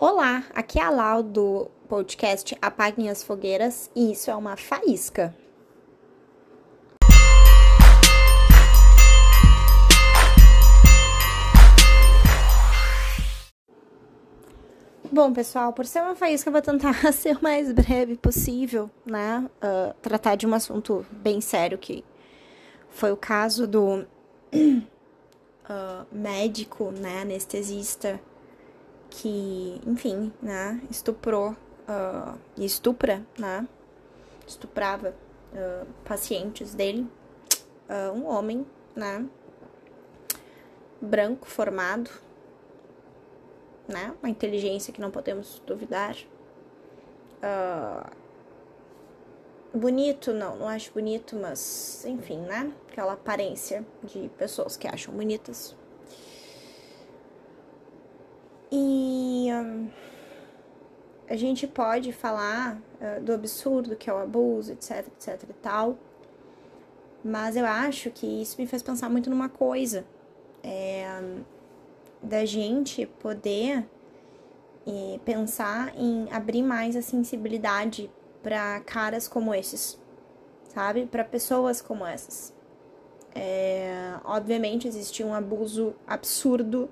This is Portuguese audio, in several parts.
Olá, aqui é a Lau do podcast Apaguem as Fogueiras e isso é uma faísca. Bom, pessoal, por ser uma faísca, eu vou tentar ser o mais breve possível, né? Uh, tratar de um assunto bem sério que foi o caso do uh, médico, né, anestesista que, enfim, né, estuprou uh, e estupra, né, estuprava uh, pacientes dele, uh, um homem, né, branco, formado, né, uma inteligência que não podemos duvidar, bonito, não, não acho bonito, mas, enfim, né, aquela aparência de pessoas que acham bonitas, e um, a gente pode falar uh, do absurdo que é o abuso, etc, etc e tal. Mas eu acho que isso me fez pensar muito numa coisa. É, da gente poder e pensar em abrir mais a sensibilidade para caras como esses, sabe? Para pessoas como essas. É, obviamente existe um abuso absurdo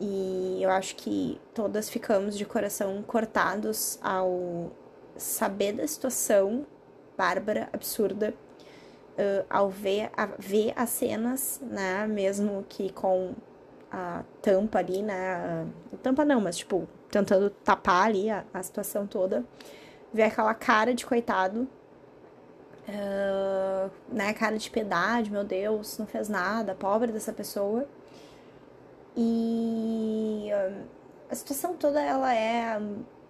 e eu acho que todas ficamos de coração cortados ao saber da situação bárbara, absurda, uh, ao ver, a, ver as cenas, né? Mesmo que com a tampa ali, né? Tampa não, mas tipo, tentando tapar ali a, a situação toda. Ver aquela cara de coitado, uh, né? Cara de piedade, meu Deus, não fez nada, pobre dessa pessoa. E a situação toda ela é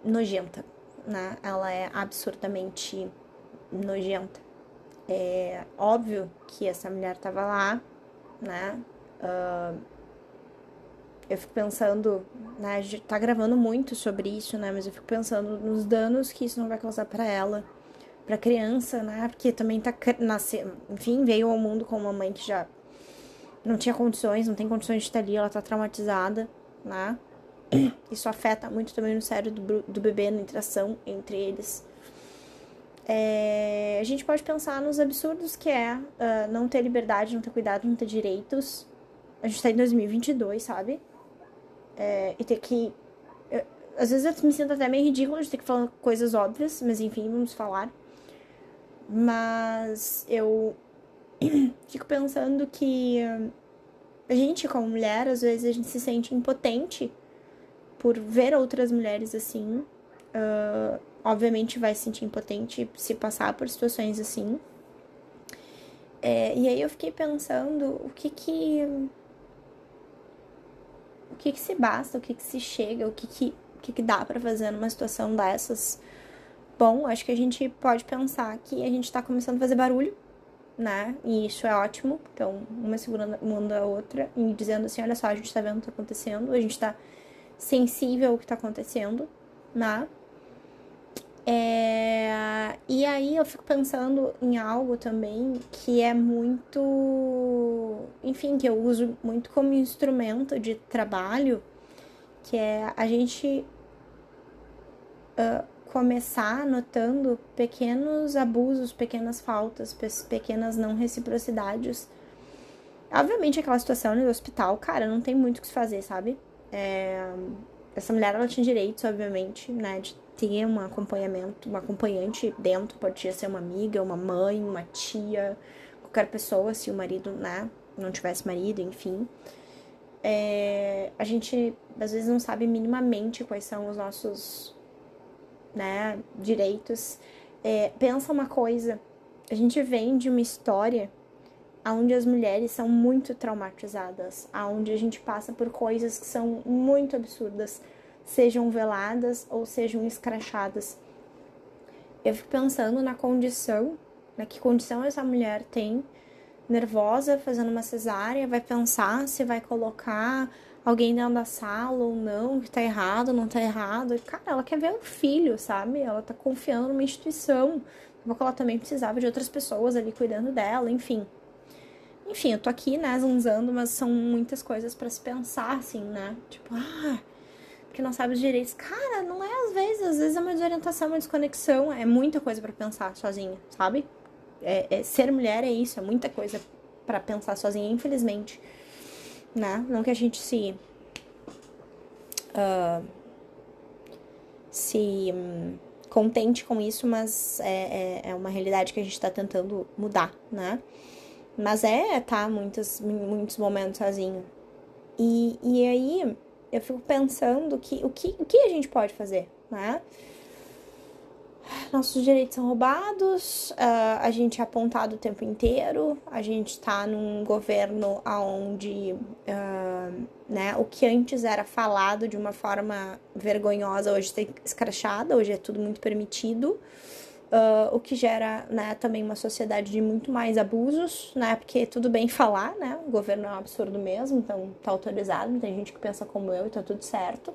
nojenta, né? Ela é absurdamente nojenta. É óbvio que essa mulher tava lá, né? Uh, eu fico pensando, né? A gente tá gravando muito sobre isso, né? Mas eu fico pensando nos danos que isso não vai causar para ela, pra criança, né? Porque também tá nascendo, enfim, veio ao mundo com uma mãe que já não tinha condições, não tem condições de estar ali, ela tá traumatizada, né? Isso afeta muito também no cérebro do, do bebê, na interação entre eles. É, a gente pode pensar nos absurdos que é uh, não ter liberdade, não ter cuidado, não ter direitos. A gente tá em 2022, sabe? É, e ter que. Eu, às vezes eu me sinto até meio ridículo de ter que falar coisas óbvias, mas enfim, vamos falar. Mas eu fico pensando que a gente, como mulher, às vezes a gente se sente impotente por ver outras mulheres assim. Uh, obviamente vai se sentir impotente se passar por situações assim. É, e aí eu fiquei pensando o que que o que que se basta, o que que se chega, o que que, o que, que dá para fazer numa situação dessas. Bom, acho que a gente pode pensar que a gente tá começando a fazer barulho né? E isso é ótimo. Então, uma segurando uma a outra e dizendo assim: olha só, a gente tá vendo o que tá acontecendo, a gente tá sensível ao que tá acontecendo, né? É... E aí eu fico pensando em algo também que é muito. Enfim, que eu uso muito como instrumento de trabalho, que é a gente. Uh, começar notando pequenos abusos, pequenas faltas, pequenas não reciprocidades. Obviamente, aquela situação no hospital, cara, não tem muito o que se fazer, sabe? É... Essa mulher, ela tinha direitos, obviamente, né, de ter um acompanhamento, uma acompanhante dentro, podia ser uma amiga, uma mãe, uma tia, qualquer pessoa, se o marido, né, não tivesse marido, enfim. É... A gente, às vezes, não sabe minimamente quais são os nossos né, direitos. É, pensa uma coisa, a gente vem de uma história onde as mulheres são muito traumatizadas, onde a gente passa por coisas que são muito absurdas, sejam veladas ou sejam escrachadas. Eu fico pensando na condição, na que condição essa mulher tem, nervosa, fazendo uma cesárea, vai pensar se vai colocar alguém dentro da sala ou não, que tá errado, não tá errado. Cara, ela quer ver o filho, sabe? Ela tá confiando numa instituição. Porque ela também precisava de outras pessoas ali cuidando dela, enfim. Enfim, eu tô aqui, né, zanzando, mas são muitas coisas para se pensar, assim, né? Tipo, ah, porque não sabe os direitos. Cara, não é às vezes, às vezes é uma desorientação, uma desconexão, é muita coisa para pensar sozinha, sabe? É, é, ser mulher é isso, é muita coisa para pensar sozinha, infelizmente, né? Não que a gente se uh, se um, contente com isso, mas é, é, é, uma realidade que a gente está tentando mudar, né? Mas é, tá, muitos, muitos momentos sozinho. E, e aí eu fico pensando que o, que o que a gente pode fazer, né? Nossos direitos são roubados, uh, a gente é apontado o tempo inteiro, a gente está num governo onde uh, né, o que antes era falado de uma forma vergonhosa, hoje está escrachada, hoje é tudo muito permitido. Uh, o que gera né, também uma sociedade de muito mais abusos, né? Porque tudo bem falar, né? O governo é um absurdo mesmo, então tá autorizado, tem gente que pensa como eu e tá tudo certo,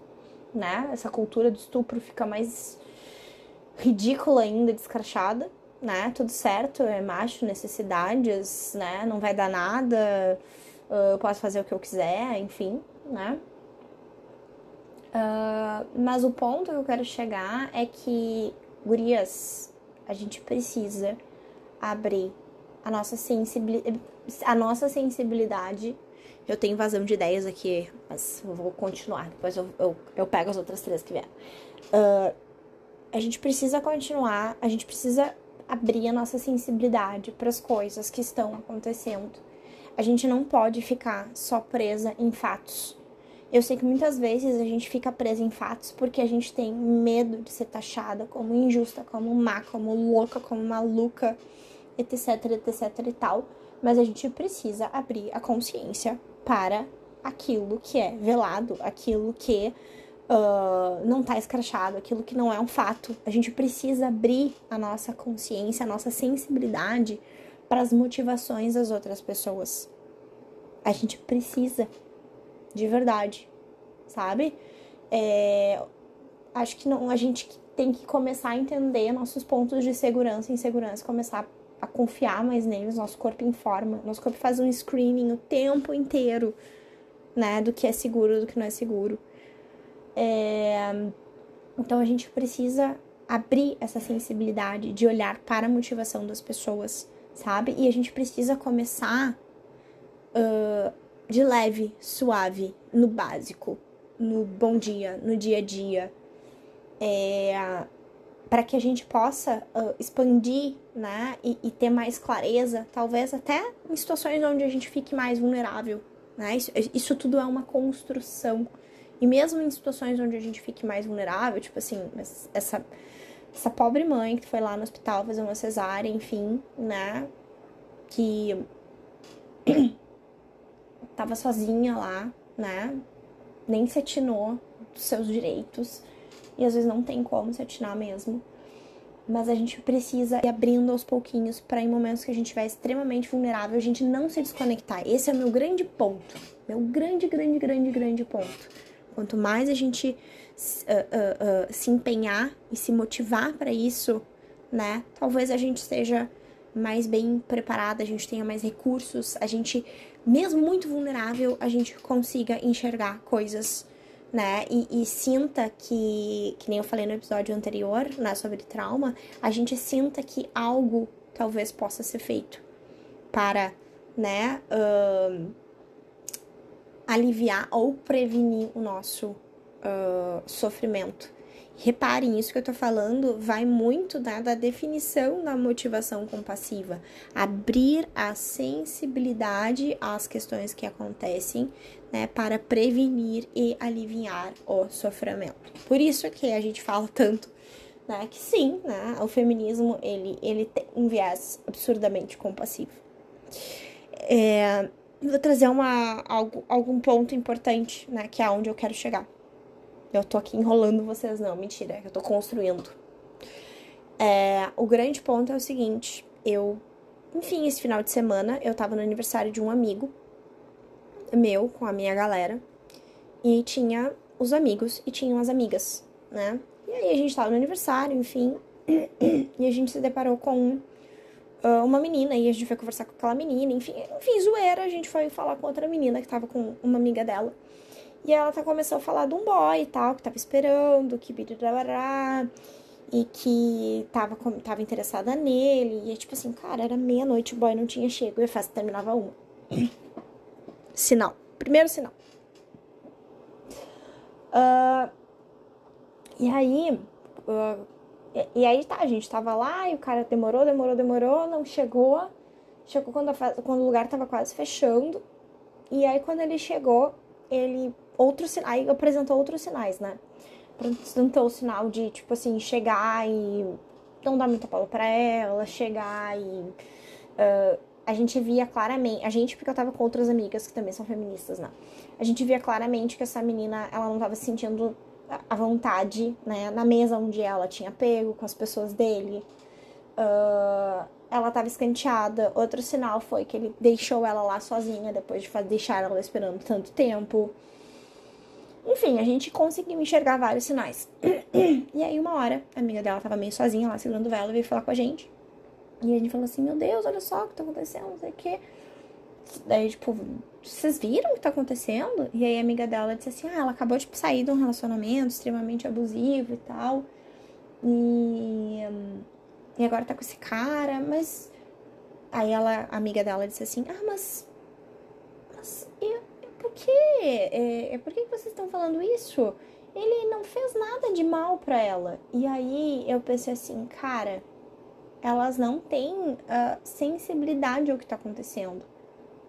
né? Essa cultura do estupro fica mais ridícula ainda, descrachada, né? Tudo certo, é macho, necessidades, né? Não vai dar nada, uh, eu posso fazer o que eu quiser, enfim, né? Uh, mas o ponto que eu quero chegar é que, gurias, a gente precisa abrir a nossa sensibilidade, a nossa sensibilidade. Eu tenho invasão de ideias aqui, mas vou continuar. Depois eu, eu, eu pego as outras três que vieram. Uh, a gente precisa continuar, a gente precisa abrir a nossa sensibilidade para as coisas que estão acontecendo. A gente não pode ficar só presa em fatos. Eu sei que muitas vezes a gente fica presa em fatos porque a gente tem medo de ser taxada como injusta, como má, como louca, como maluca, etc, etc e tal. Mas a gente precisa abrir a consciência para aquilo que é velado, aquilo que uh, não está escrachado, aquilo que não é um fato. A gente precisa abrir a nossa consciência, a nossa sensibilidade para as motivações das outras pessoas. A gente precisa de verdade, sabe? É, acho que não, a gente tem que começar a entender nossos pontos de segurança e insegurança, começar a confiar mais neles, nosso corpo informa, nosso corpo faz um screening o tempo inteiro, né, do que é seguro, do que não é seguro. É, então a gente precisa abrir essa sensibilidade de olhar para a motivação das pessoas, sabe? E a gente precisa começar uh, de leve, suave, no básico, no bom dia, no dia a dia, é, para que a gente possa uh, expandir, né, e, e, ter mais clareza, talvez até em situações onde a gente fique mais vulnerável, né? Isso, isso tudo é uma construção. E mesmo em situações onde a gente fique mais vulnerável, tipo assim, essa, essa pobre mãe que foi lá no hospital fazer uma cesárea, enfim, né? Que tava sozinha lá, né? Nem se atinou dos seus direitos. E às vezes não tem como se atinar mesmo. Mas a gente precisa ir abrindo aos pouquinhos para em momentos que a gente estiver extremamente vulnerável, a gente não se desconectar. Esse é o meu grande ponto. Meu grande, grande, grande, grande ponto. Quanto mais a gente uh, uh, uh, se empenhar e se motivar para isso, né? Talvez a gente esteja mais bem preparada, a gente tenha mais recursos, a gente mesmo muito vulnerável, a gente consiga enxergar coisas, né? E, e, sinta que, que nem eu falei no episódio anterior, né, sobre trauma, a gente sinta que algo talvez possa ser feito para, né, uh, aliviar ou prevenir o nosso uh, sofrimento. Reparem, isso que eu tô falando vai muito né, da definição da motivação compassiva. Abrir a sensibilidade às questões que acontecem né, para prevenir e aliviar o sofrimento. Por isso que a gente fala tanto né, que sim, né, o feminismo ele, ele tem um viés absurdamente compassivo. É, vou trazer uma, algo, algum ponto importante, né, que é onde eu quero chegar. Eu tô aqui enrolando vocês, não, mentira, eu tô construindo. É, o grande ponto é o seguinte, eu, enfim, esse final de semana eu tava no aniversário de um amigo meu com a minha galera e tinha os amigos e tinham as amigas, né? E aí a gente tava no aniversário, enfim, e a gente se deparou com uh, uma menina e a gente foi conversar com aquela menina, enfim, enfim, zoeira, a gente foi falar com outra menina que tava com uma amiga dela. E ela tá, começou a falar de um boy e tal, que tava esperando, que birarará, e que tava, tava interessada nele. E é tipo assim, cara, era meia-noite, o boy não tinha chego e a festa terminava uma. Sinal. Primeiro sinal. Uh, e aí. Uh, e, aí tá, a gente tava lá e o cara demorou, demorou, demorou, não chegou. Chegou quando, a, quando o lugar tava quase fechando. E aí quando ele chegou, ele. Outros sinais. apresentou outros sinais, né? Apresentou o sinal de, tipo assim, chegar e não dar muita bola pra ela, chegar e. Uh, a gente via claramente, a gente, porque eu tava com outras amigas que também são feministas, né? A gente via claramente que essa menina, ela não tava se sentindo à vontade, né? Na mesa onde ela tinha pego com as pessoas dele. Uh, ela tava escanteada. Outro sinal foi que ele deixou ela lá sozinha depois de deixar ela esperando tanto tempo. Enfim, a gente conseguiu enxergar vários sinais. e aí, uma hora, a amiga dela tava meio sozinha lá, segurando vela, veio falar com a gente. E a gente falou assim, meu Deus, olha só o que tá acontecendo, não sei o quê. Daí, tipo, vocês viram o que tá acontecendo? E aí a amiga dela disse assim, ah, ela acabou de sair de um relacionamento extremamente abusivo e tal. E, e agora tá com esse cara, mas. Aí ela, a amiga dela disse assim, ah, mas. Mas e, por quê? É, é, por que vocês estão falando isso? Ele não fez nada de mal pra ela. E aí eu pensei assim, cara elas não têm uh, sensibilidade ao que está acontecendo.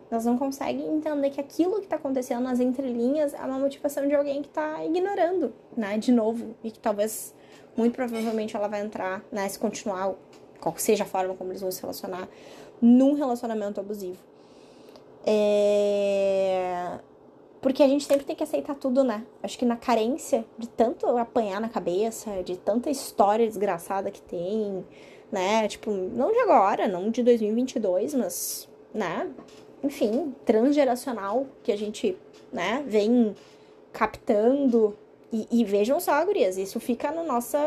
Elas não conseguem entender que aquilo que está acontecendo nas entrelinhas é uma motivação de alguém que está ignorando, né? De novo, e que talvez, muito provavelmente, ela vai entrar, né? Se continuar, qual seja a forma como eles vão se relacionar, num relacionamento abusivo. É... Porque a gente sempre tem que aceitar tudo, né? Acho que na carência de tanto apanhar na cabeça, de tanta história desgraçada que tem, né? Tipo, não de agora, não de 2022, mas, né? Enfim, transgeracional que a gente, né, vem captando. E, e vejam só, gurias, isso fica no nossa,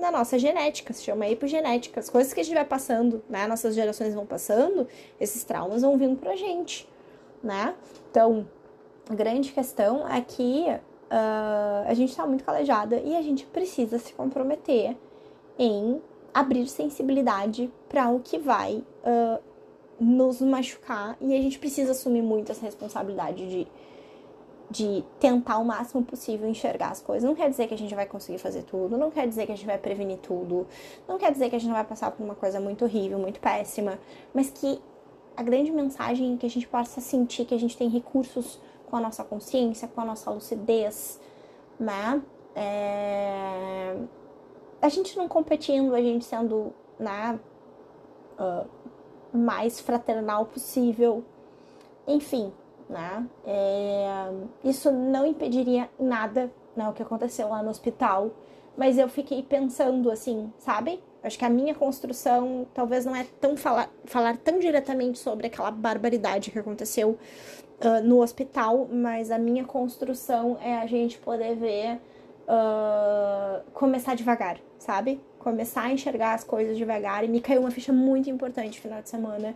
na nossa genética, se chama epigenética. As coisas que a gente vai passando, né? Nossas gerações vão passando, esses traumas vão vindo pra gente, né? Então, a grande questão é que uh, a gente tá muito calejada e a gente precisa se comprometer em abrir sensibilidade para o que vai uh, nos machucar e a gente precisa assumir muito essa responsabilidade de, de tentar o máximo possível enxergar as coisas. Não quer dizer que a gente vai conseguir fazer tudo, não quer dizer que a gente vai prevenir tudo, não quer dizer que a gente não vai passar por uma coisa muito horrível, muito péssima, mas que a grande mensagem é que a gente possa sentir que a gente tem recursos com a nossa consciência, com a nossa lucidez, né? É a gente não competindo, a gente sendo né, uh, mais fraternal possível. Enfim, né? É, isso não impediria nada né, o que aconteceu lá no hospital. Mas eu fiquei pensando assim, sabe? Acho que a minha construção talvez não é tão falar, falar tão diretamente sobre aquela barbaridade que aconteceu uh, no hospital, mas a minha construção é a gente poder ver uh, começar devagar, sabe? Começar a enxergar as coisas devagar. E me caiu uma ficha muito importante no final de semana,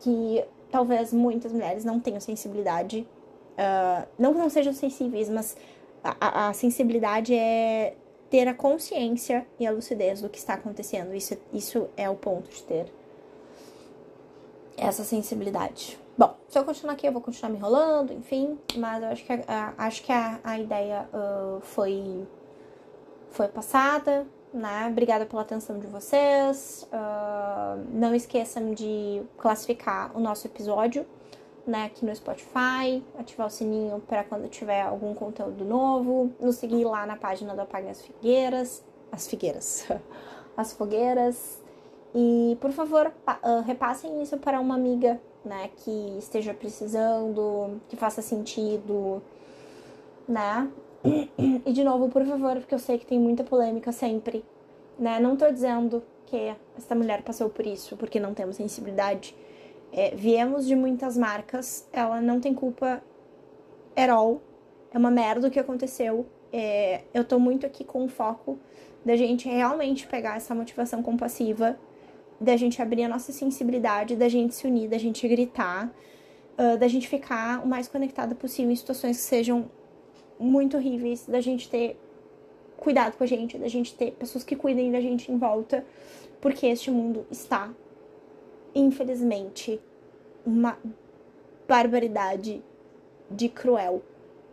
que talvez muitas mulheres não tenham sensibilidade. Uh, não que não sejam sensíveis, mas a, a, sensibilidade é ter a consciência e a lucidez do que está acontecendo. Isso, isso é o ponto de ter essa sensibilidade. Bom, se eu continuar aqui, eu vou continuar me enrolando, enfim, mas eu acho que a, acho que a, a ideia uh, foi, foi passada, né? Obrigada pela atenção de vocês. Uh, não esqueçam de classificar o nosso episódio, né, aqui no Spotify, ativar o sininho para quando tiver algum conteúdo novo, nos seguir lá na página da Apague as Figueiras, as Figueiras, as Fogueiras. E, por favor, uh, repassem isso para uma amiga né, que esteja precisando, que faça sentido, né? E de novo, por favor, porque eu sei que tem muita polêmica sempre, né? Não tô dizendo que essa mulher passou por isso porque não temos sensibilidade. É, viemos de muitas marcas, ela não tem culpa at all. É uma merda o que aconteceu. É, eu tô muito aqui com o foco da gente realmente pegar essa motivação compassiva da gente abrir a nossa sensibilidade, da gente se unir, da gente gritar, uh, da gente ficar o mais conectada possível em situações que sejam muito horríveis, da gente ter cuidado com a gente, da gente ter pessoas que cuidem da gente em volta, porque este mundo está, infelizmente, uma barbaridade de cruel.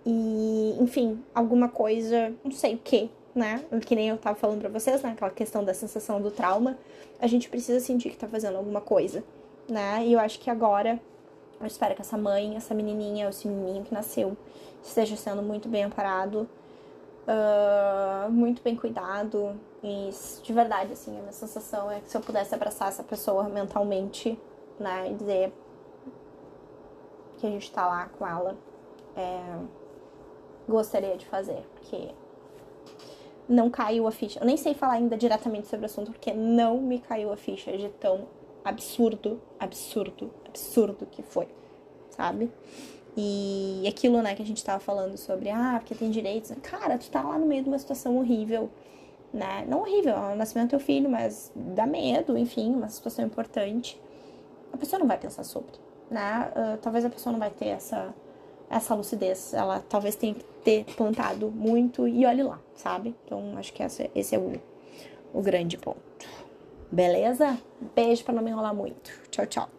E, enfim, alguma coisa, não sei o que, né? Que nem eu tava falando pra vocês, né? Aquela questão da sensação do trauma. A gente precisa sentir que tá fazendo alguma coisa, né? E eu acho que agora, eu espero que essa mãe, essa menininha, esse menininho que nasceu, esteja sendo muito bem amparado, uh, muito bem cuidado. E de verdade, assim, a minha sensação é que se eu pudesse abraçar essa pessoa mentalmente, né, e dizer que a gente tá lá com ela, é, gostaria de fazer, porque não caiu a ficha. Eu nem sei falar ainda diretamente sobre o assunto, porque não me caiu a ficha de tão absurdo, absurdo, absurdo que foi, sabe? E aquilo, né, que a gente tava falando sobre, ah, porque tem direitos. Cara, tu tá lá no meio de uma situação horrível, né? Não horrível, é o nascimento do teu filho, mas dá medo, enfim, uma situação importante. A pessoa não vai pensar sobre, né? Uh, talvez a pessoa não vai ter essa, essa lucidez. Ela talvez tenha que ter plantado muito e olhe lá, sabe? Então, acho que essa, esse é o, o grande ponto. Beleza? Beijo para não me enrolar muito. Tchau, tchau.